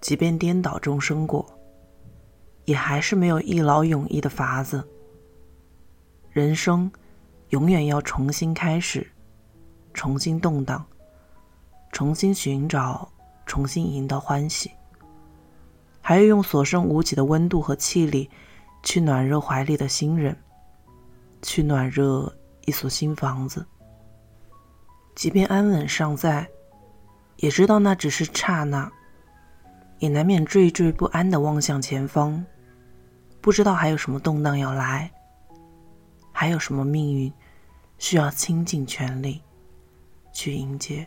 即便颠倒众生过，也还是没有一劳永逸的法子。人生永远要重新开始，重新动荡，重新寻找，重新赢得欢喜，还要用所剩无几的温度和气力，去暖热怀里的新人，去暖热一所新房子。即便安稳尚在，也知道那只是刹那。也难免惴惴不安的望向前方，不知道还有什么动荡要来，还有什么命运需要倾尽全力去迎接。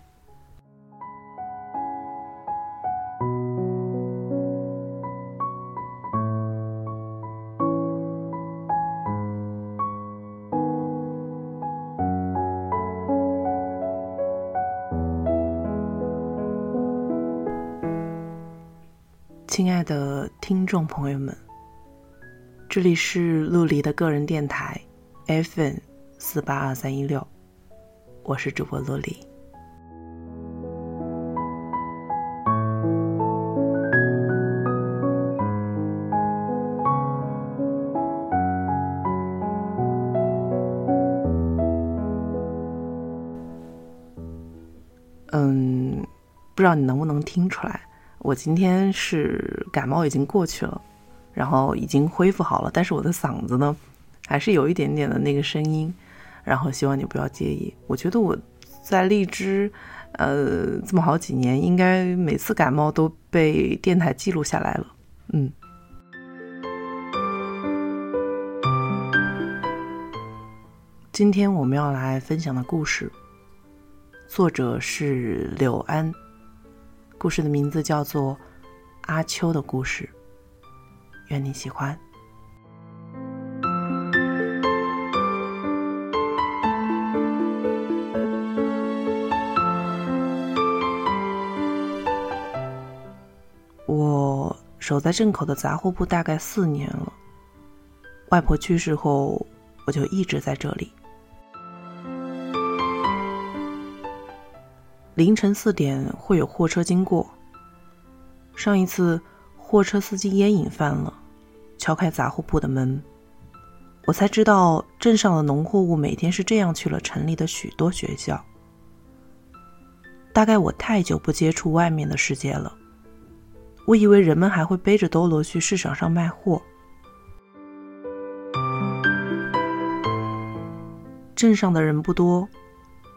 亲爱的听众朋友们，这里是陆离的个人电台，FM 四八二三一六，我是主播陆离。嗯，不知道你能不能听出来。我今天是感冒已经过去了，然后已经恢复好了，但是我的嗓子呢，还是有一点点的那个声音，然后希望你不要介意。我觉得我在荔枝，呃，这么好几年，应该每次感冒都被电台记录下来了。嗯，今天我们要来分享的故事，作者是柳安。故事的名字叫做《阿秋的故事》，愿你喜欢。我守在镇口的杂货铺大概四年了，外婆去世后，我就一直在这里。凌晨四点会有货车经过。上一次货车司机烟瘾犯了，敲开杂货铺的门，我才知道镇上的农货物每天是这样去了城里的许多学校。大概我太久不接触外面的世界了，我以为人们还会背着兜罗去市场上卖货。镇上的人不多。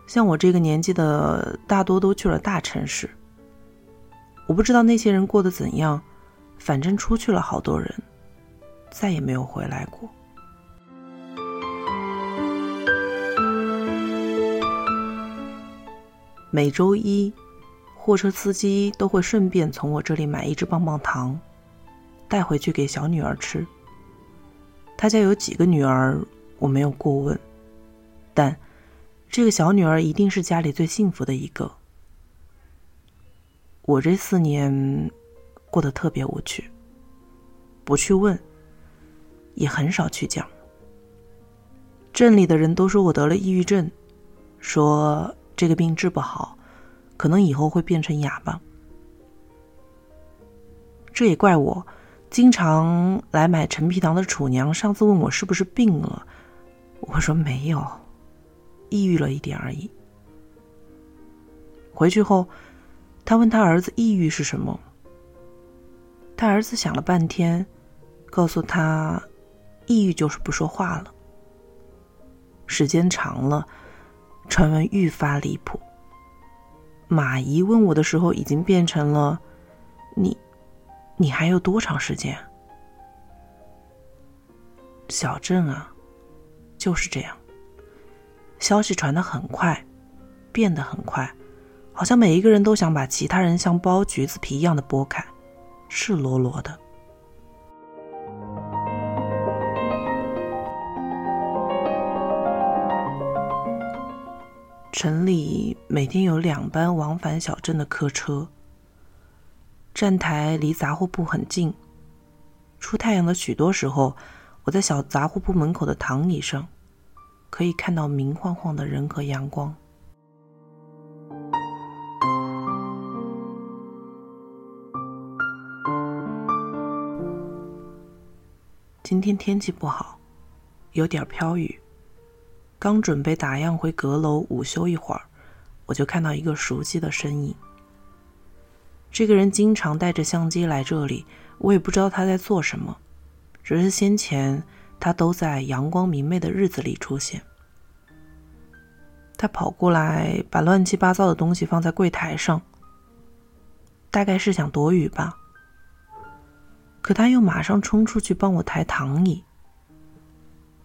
像我这个年纪的，大多都去了大城市。我不知道那些人过得怎样，反正出去了好多人，再也没有回来过。每周一，货车司机都会顺便从我这里买一支棒棒糖，带回去给小女儿吃。他家有几个女儿，我没有过问，但。这个小女儿一定是家里最幸福的一个。我这四年过得特别无趣，不去问，也很少去讲。镇里的人都说我得了抑郁症，说这个病治不好，可能以后会变成哑巴。这也怪我，经常来买陈皮糖的楚娘上次问我是不是病了，我说没有。抑郁了一点而已。回去后，他问他儿子抑郁是什么。他儿子想了半天，告诉他，抑郁就是不说话了。时间长了，传闻愈发离谱。马姨问我的时候，已经变成了你，你还有多长时间？小镇啊，就是这样。消息传得很快，变得很快，好像每一个人都想把其他人像剥橘子皮一样的剥开，赤裸裸的。城里每天有两班往返小镇的客车，站台离杂货铺很近。出太阳的许多时候，我在小杂货铺门口的躺椅上。可以看到明晃晃的人和阳光。今天天气不好有点飘雨刚准备打烊回阁楼午休一会儿我就看到一个熟悉的身影。这个人经常带着相机来这里我也不知道他在做什么只是先前他都在阳光明媚的日子里出现。他跑过来，把乱七八糟的东西放在柜台上，大概是想躲雨吧。可他又马上冲出去帮我抬躺椅，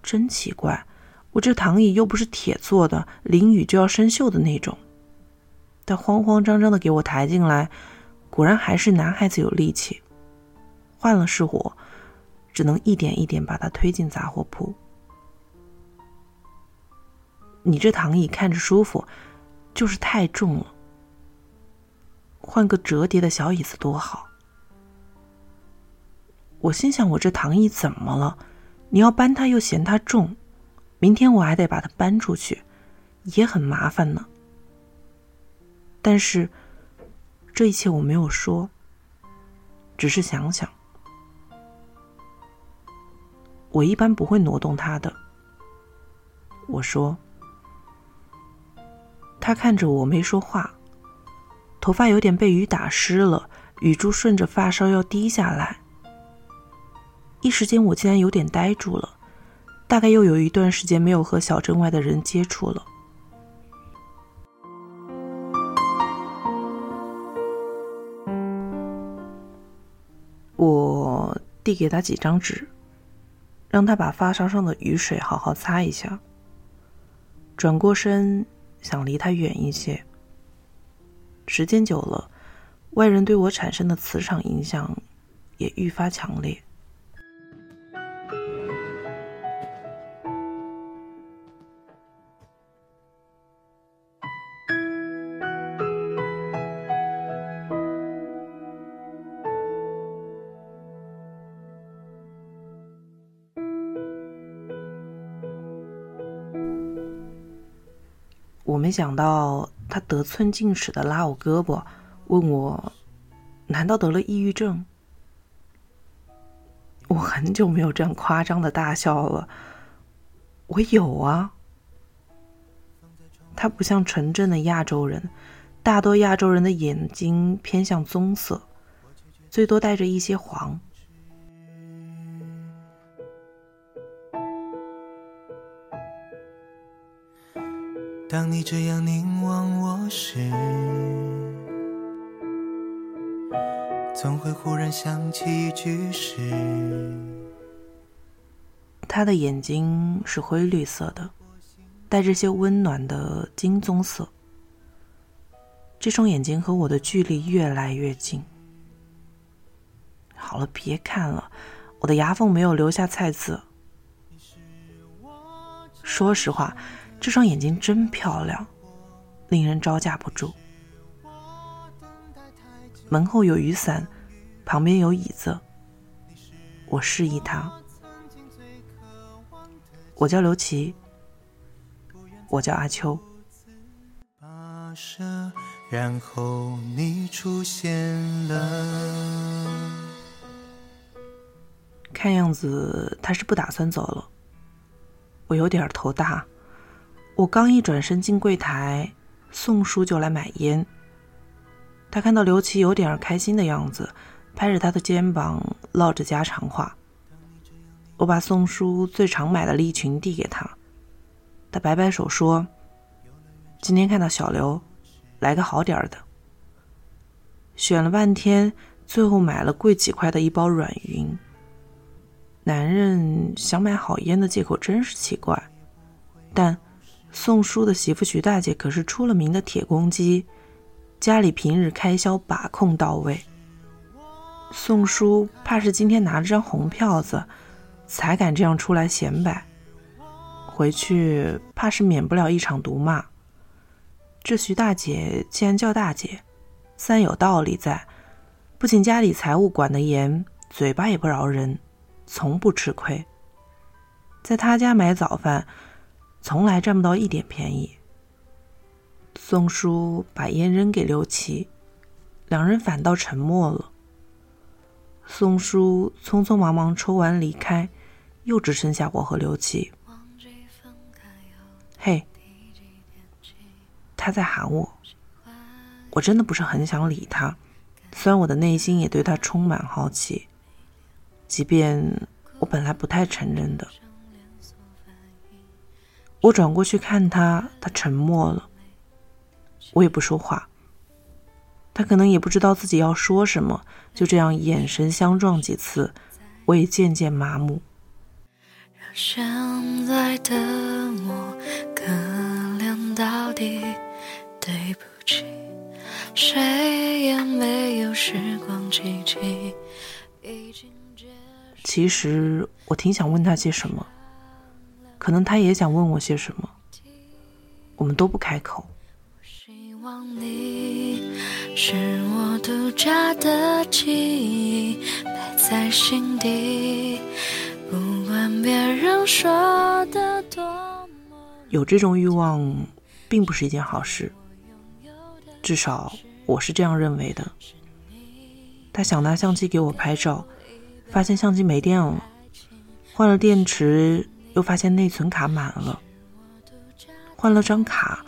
真奇怪。我这躺椅又不是铁做的，淋雨就要生锈的那种。他慌慌张张的给我抬进来，果然还是男孩子有力气。换了是我，只能一点一点把他推进杂货铺。你这躺椅看着舒服，就是太重了。换个折叠的小椅子多好。我心想，我这躺椅怎么了？你要搬它又嫌它重。明天我还得把它搬出去，也很麻烦呢。但是这一切我没有说，只是想想，我一般不会挪动它的。我说，他看着我没说话，头发有点被雨打湿了，雨珠顺着发梢要滴下来。一时间，我竟然有点呆住了。大概又有一段时间没有和小镇外的人接触了。我递给他几张纸，让他把发梢上的雨水好好擦一下。转过身，想离他远一些。时间久了，外人对我产生的磁场影响也愈发强烈。我没想到他得寸进尺的拉我胳膊，问我：“难道得了抑郁症？”我很久没有这样夸张的大笑了。我有啊。他不像纯正的亚洲人，大多亚洲人的眼睛偏向棕色，最多带着一些黄。当你这样凝望我时，总会忽然想起一句诗。他的眼睛是灰绿色的，带着些温暖的金棕色。这双眼睛和我的距离越来越近。好了，别看了，我的牙缝没有留下菜渍。说实话。这双眼睛真漂亮，令人招架不住。门后有雨伞，旁边有椅子。我示意他。我叫刘琦，我叫阿秋。然后你出现了。看样子他是不打算走了。我有点头大。我刚一转身进柜台，宋叔就来买烟。他看到刘琦有点儿开心的样子，拍着他的肩膀唠着家常话。我把宋叔最常买的利群递给他，他摆摆手说：“今天看到小刘，来个好点儿的。”选了半天，最后买了贵几块的一包软云。男人想买好烟的借口真是奇怪，但。宋叔的媳妇徐大姐可是出了名的铁公鸡，家里平日开销把控到位。宋叔怕是今天拿了张红票子，才敢这样出来显摆。回去怕是免不了一场毒骂。这徐大姐既然叫大姐，三有道理在，不仅家里财务管得严，嘴巴也不饶人，从不吃亏。在他家买早饭。从来占不到一点便宜。宋叔把烟扔给刘琦，两人反倒沉默了。宋叔匆匆忙忙抽完离开，又只剩下我和刘琦。嘿，他在喊我，我真的不是很想理他，虽然我的内心也对他充满好奇，即便我本来不太承认的。我转过去看他，他沉默了，我也不说话。他可能也不知道自己要说什么，就这样眼神相撞几次，我也渐渐麻木。现在的我可怜到底，对不起，谁也没有时光机器。其实我挺想问他些什么，可能他也想问我些什么，我们都不开口。希望你是我独家的记忆，摆在心底。不管别人说的多有这种欲望，并不是一件好事。至少我是这样认为的。他想拿相机给我拍照，发现相机没电了，换了电池，又发现内存卡满了，换了张卡，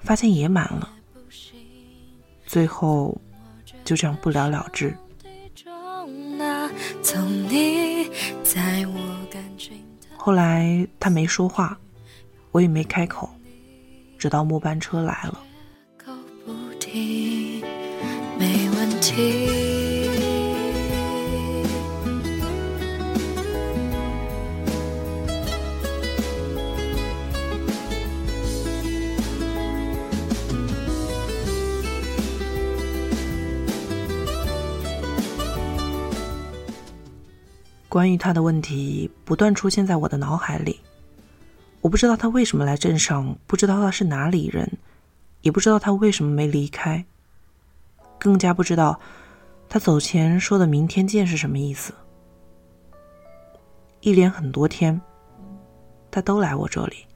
发现也满了，最后就这样不了了之。后来他没说话，我也没开口，直到末班车来了。没问题。关于他的问题不断出现在我的脑海里，我不知道他为什么来镇上，不知道他是哪里人，也不知道他为什么没离开，更加不知道他走前说的“明天见”是什么意思。一连很多天，他都来我这里，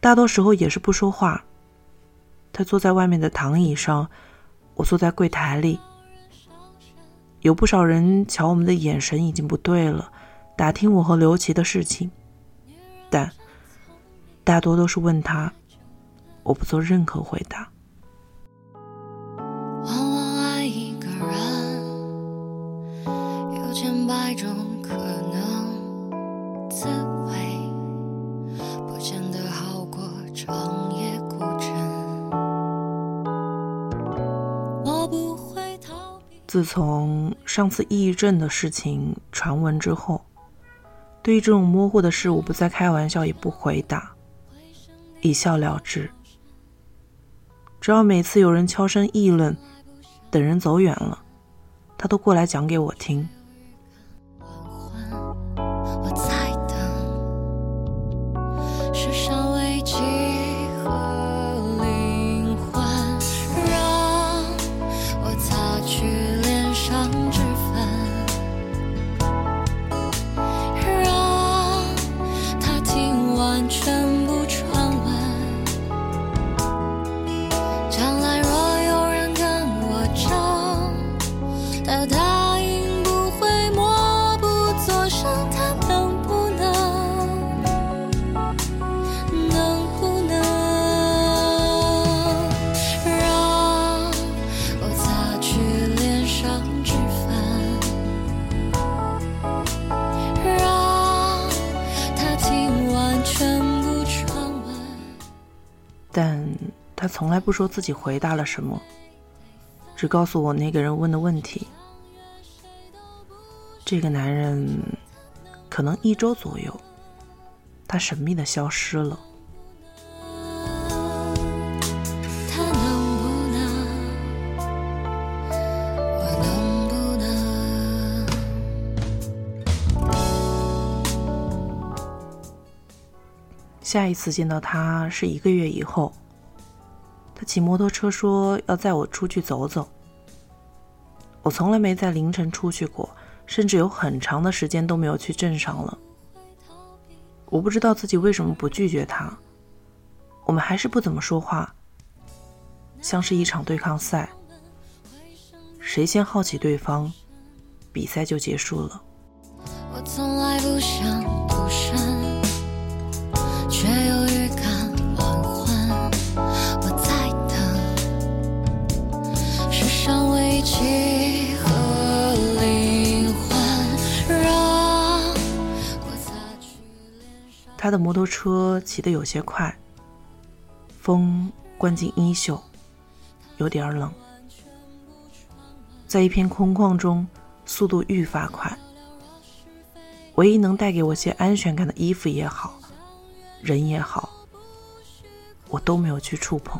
大多时候也是不说话。他坐在外面的躺椅上，我坐在柜台里。有不少人瞧我们的眼神已经不对了，打听我和刘琦的事情，但大多都是问他，我不做任何回答。自从上次抑郁症的事情传闻之后，对于这种模糊的事，我不再开玩笑，也不回答，一笑了之。只要每次有人悄声议论，等人走远了，他都过来讲给我听。不说自己回答了什么，只告诉我那个人问的问题。这个男人可能一周左右，他神秘的消失了。下一次见到他是一个月以后。他骑摩托车说要载我出去走走。我从来没在凌晨出去过，甚至有很长的时间都没有去镇上了。我不知道自己为什么不拒绝他。我们还是不怎么说话，像是一场对抗赛。谁先好奇对方，比赛就结束了。我从来不想独身，却有他的摩托车骑得有些快，风灌进衣袖，有点冷。在一片空旷中，速度愈发快。唯一能带给我些安全感的衣服也好，人也好，我都没有去触碰。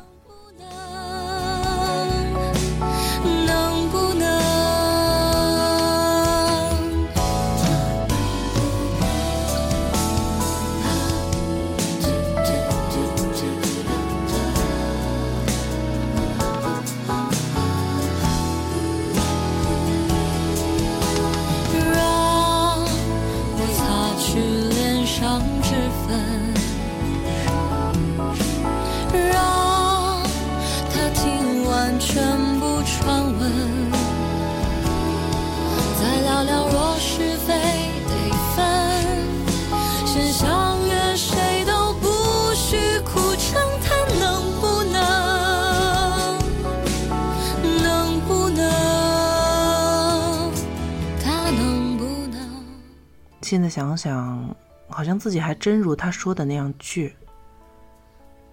现在想想，好像自己还真如他说的那样倔。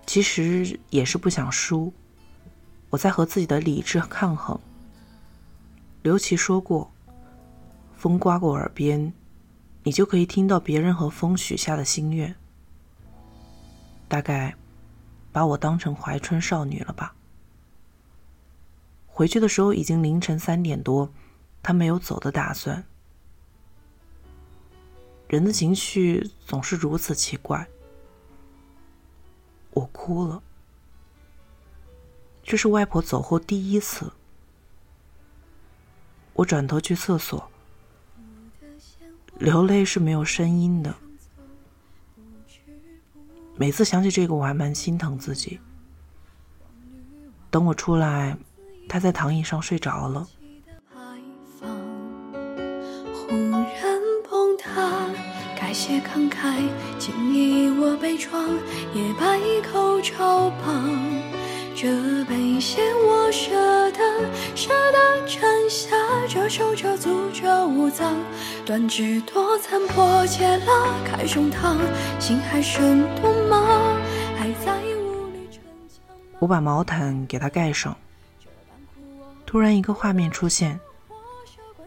其实也是不想输，我在和自己的理智抗衡。刘琦说过：“风刮过耳边，你就可以听到别人和风许下的心愿。”大概把我当成怀春少女了吧。回去的时候已经凌晨三点多，他没有走的打算。人的情绪总是如此奇怪。我哭了，这是外婆走后第一次。我转头去厕所，流泪是没有声音的。每次想起这个，我还蛮心疼自己。等我出来，他在躺椅上睡着了。些慷慨，轻易我悲怆，也百口嘲谤。这杯血我舍得，舍得沉下，这手这诅咒无脏。断指多残破戒了，开胸膛，心还生痛吗？还在无力逞强。我把毛毯给他盖上。突然一个画面出现，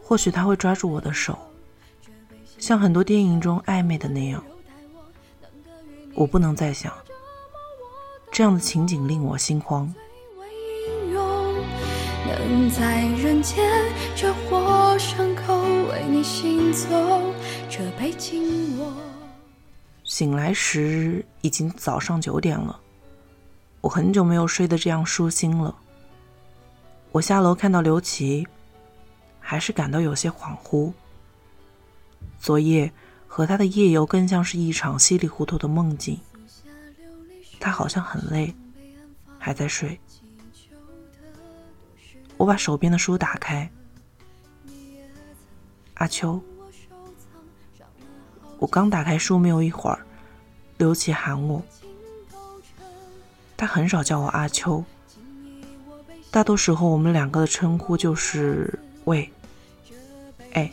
或许他会抓住我的手。像很多电影中暧昧的那样，我不能再想这样的情景，令我心慌。醒来时已经早上九点了，我很久没有睡得这样舒心了。我下楼看到刘琦，还是感到有些恍惚。昨夜和他的夜游更像是一场稀里糊涂的梦境。他好像很累，还在睡。我把手边的书打开。阿秋，我刚打开书没有一会儿，刘琦喊我。他很少叫我阿秋，大多时候我们两个的称呼就是喂，哎。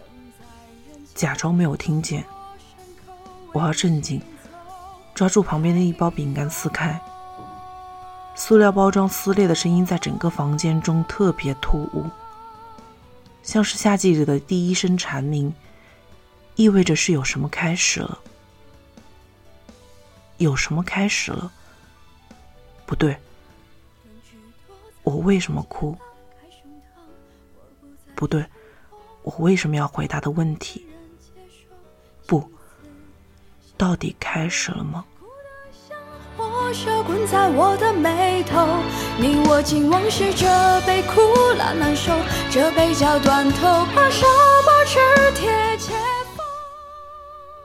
假装没有听见。我要镇静，抓住旁边的一包饼干撕开。塑料包装撕裂的声音在整个房间中特别突兀，像是夏季里的第一声蝉鸣，意味着是有什么开始了。有什么开始了？不对，我为什么哭？不对。我为什么要回答的问题。不，到底开始了吗？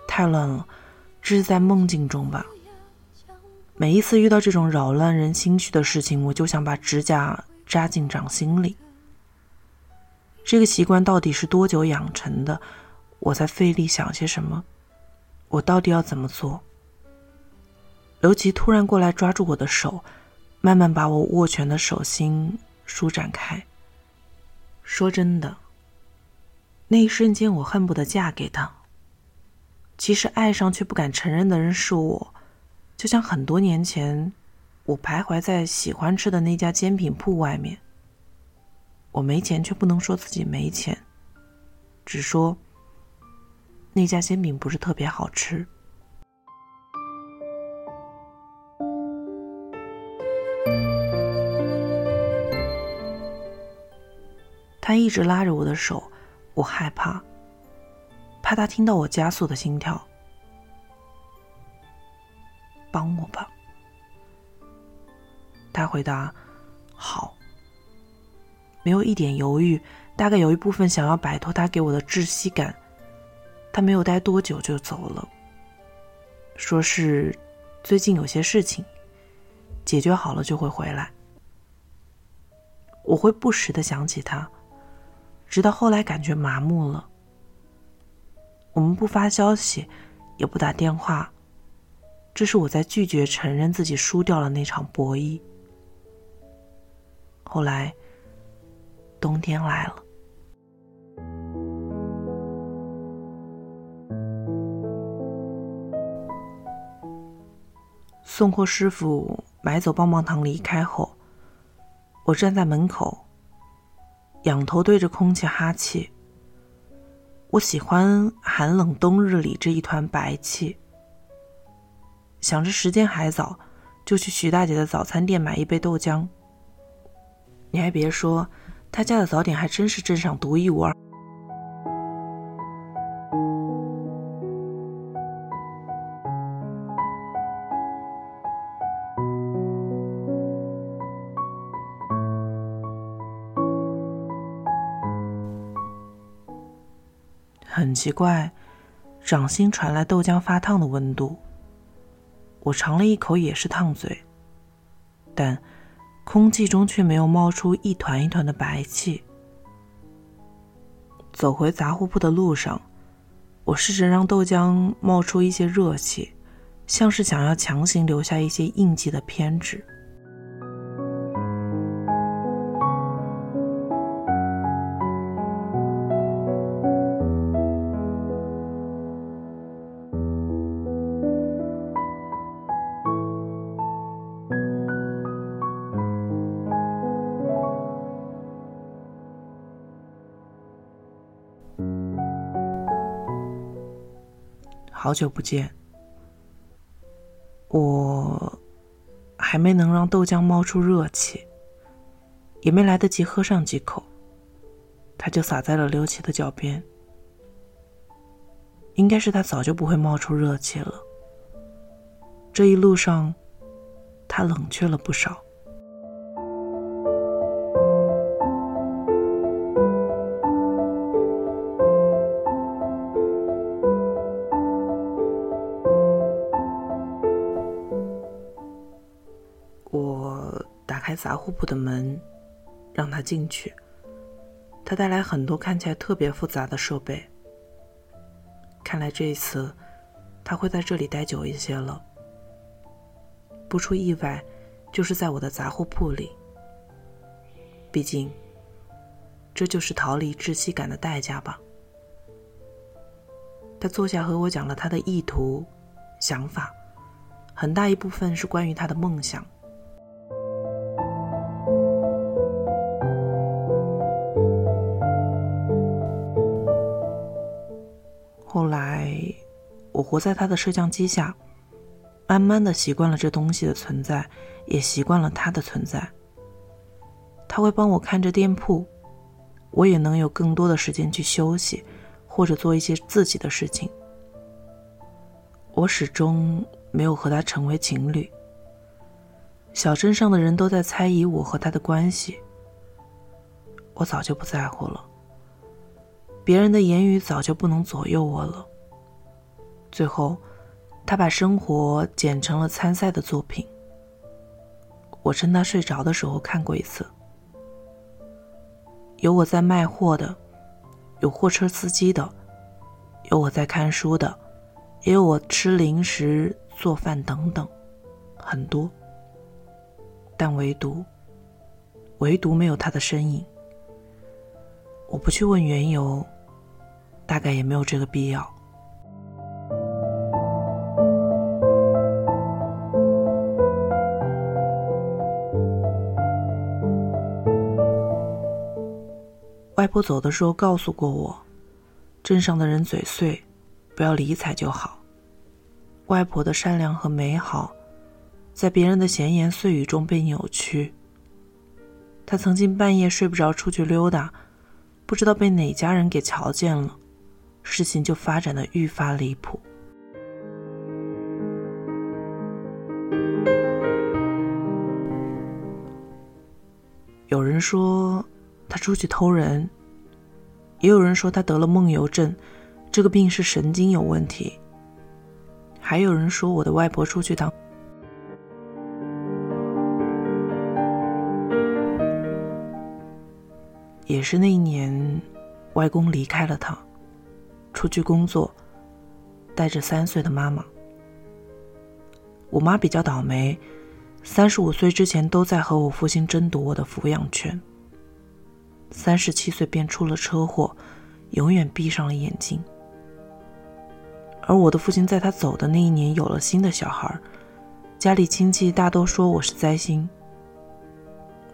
太乱了，这是在梦境中吧？每一次遇到这种扰乱人心绪的事情，我就想把指甲扎进掌心里。这个习惯到底是多久养成的？我在费力想些什么？我到底要怎么做？刘琦突然过来抓住我的手，慢慢把我握拳的手心舒展开。说真的，那一瞬间我恨不得嫁给他。其实爱上却不敢承认的人是我。就像很多年前，我徘徊在喜欢吃的那家煎饼铺外面。我没钱，却不能说自己没钱，只说那家煎饼不是特别好吃。他一直拉着我的手，我害怕，怕他听到我加速的心跳。帮我吧，他回答：“好。”没有一点犹豫，大概有一部分想要摆脱他给我的窒息感。他没有待多久就走了，说是最近有些事情解决好了就会回来。我会不时的想起他，直到后来感觉麻木了。我们不发消息，也不打电话。这是我在拒绝承认自己输掉了那场博弈。后来，冬天来了，送货师傅买走棒棒糖离开后，我站在门口，仰头对着空气哈气。我喜欢寒冷冬日里这一团白气。想着时间还早，就去徐大姐的早餐店买一杯豆浆。你还别说，他家的早点还真是镇上独一无二。奇怪，掌心传来豆浆发烫的温度。我尝了一口，也是烫嘴，但空气中却没有冒出一团一团的白气。走回杂货铺的路上，我试着让豆浆冒出一些热气，像是想要强行留下一些印记的偏执。好久不见，我还没能让豆浆冒出热气，也没来得及喝上几口，它就洒在了刘琦的脚边。应该是他早就不会冒出热气了。这一路上，他冷却了不少。杂货铺的门，让他进去。他带来很多看起来特别复杂的设备。看来这一次，他会在这里待久一些了。不出意外，就是在我的杂货铺里。毕竟，这就是逃离窒息感的代价吧。他坐下和我讲了他的意图、想法，很大一部分是关于他的梦想。后来我活在他的摄像机下，慢慢的习惯了这东西的存在，也习惯了他的存在。他会帮我看着店铺，我也能有更多的时间去休息，或者做一些自己的事情。我始终没有和他成为情侣。小镇上的人都在猜疑我和他的关系，我早就不在乎了。别人的言语早就不能左右我了。最后，他把生活剪成了参赛的作品。我趁他睡着的时候看过一次。有我在卖货的，有货车司机的，有我在看书的，也有我吃零食、做饭等等，很多。但唯独，唯独没有他的身影。我不去问缘由。大概也没有这个必要。外婆走的时候告诉过我，镇上的人嘴碎，不要理睬就好。外婆的善良和美好，在别人的闲言碎语中被扭曲。她曾经半夜睡不着出去溜达，不知道被哪家人给瞧见了。事情就发展的愈发离谱。有人说他出去偷人，也有人说他得了梦游症，这个病是神经有问题。还有人说我的外婆出去当，也是那一年，外公离开了他。出去工作，带着三岁的妈妈。我妈比较倒霉，三十五岁之前都在和我父亲争夺我的抚养权。三十七岁便出了车祸，永远闭上了眼睛。而我的父亲在他走的那一年有了新的小孩，家里亲戚大都说我是灾星。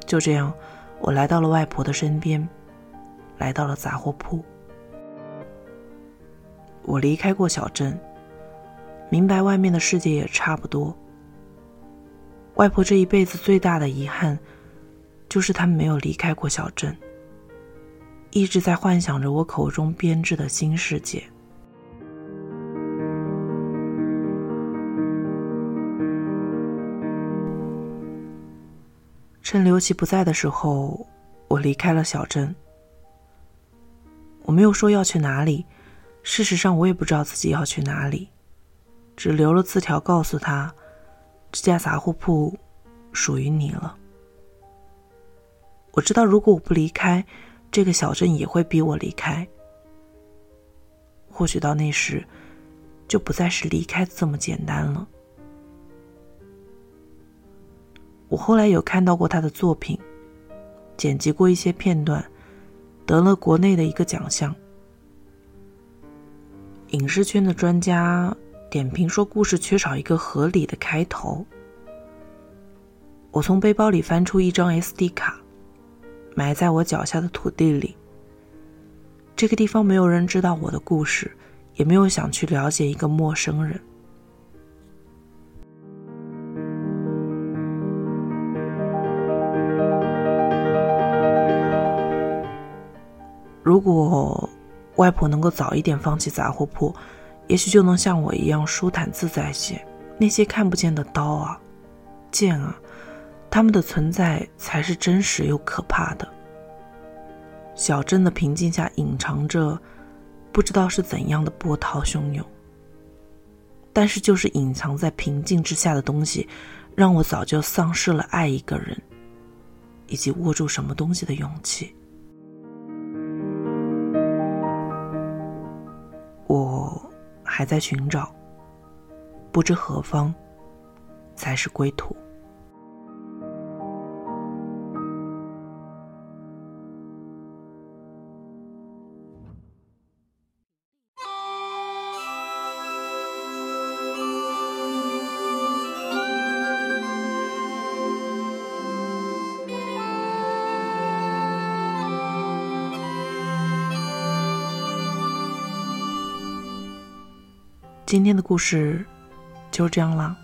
就这样，我来到了外婆的身边，来到了杂货铺。我离开过小镇，明白外面的世界也差不多。外婆这一辈子最大的遗憾，就是她没有离开过小镇，一直在幻想着我口中编织的新世界。趁刘琦不在的时候，我离开了小镇。我没有说要去哪里。事实上，我也不知道自己要去哪里，只留了字条告诉他：“这家杂货铺属于你了。”我知道，如果我不离开，这个小镇也会逼我离开。或许到那时，就不再是离开这么简单了。我后来有看到过他的作品，剪辑过一些片段，得了国内的一个奖项。影视圈的专家点评说，故事缺少一个合理的开头。我从背包里翻出一张 SD 卡，埋在我脚下的土地里。这个地方没有人知道我的故事，也没有想去了解一个陌生人。如果。外婆能够早一点放弃杂货铺，也许就能像我一样舒坦自在些。那些看不见的刀啊、剑啊，他们的存在才是真实又可怕的。小镇的平静下隐藏着不知道是怎样的波涛汹涌，但是就是隐藏在平静之下的东西，让我早就丧失了爱一个人以及握住什么东西的勇气。还在寻找，不知何方才是归途。今天的故事就这样啦，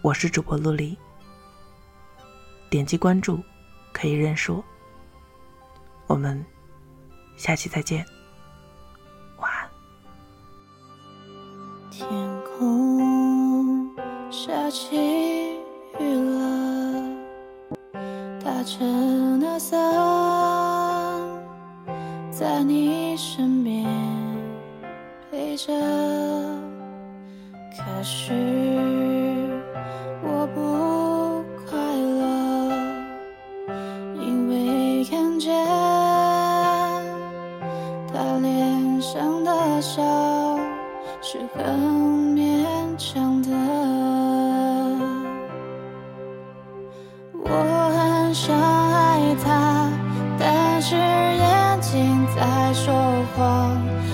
我是主播陆离。点击关注可以认识我。我们下期再见。我很想爱他但是眼睛在说谎。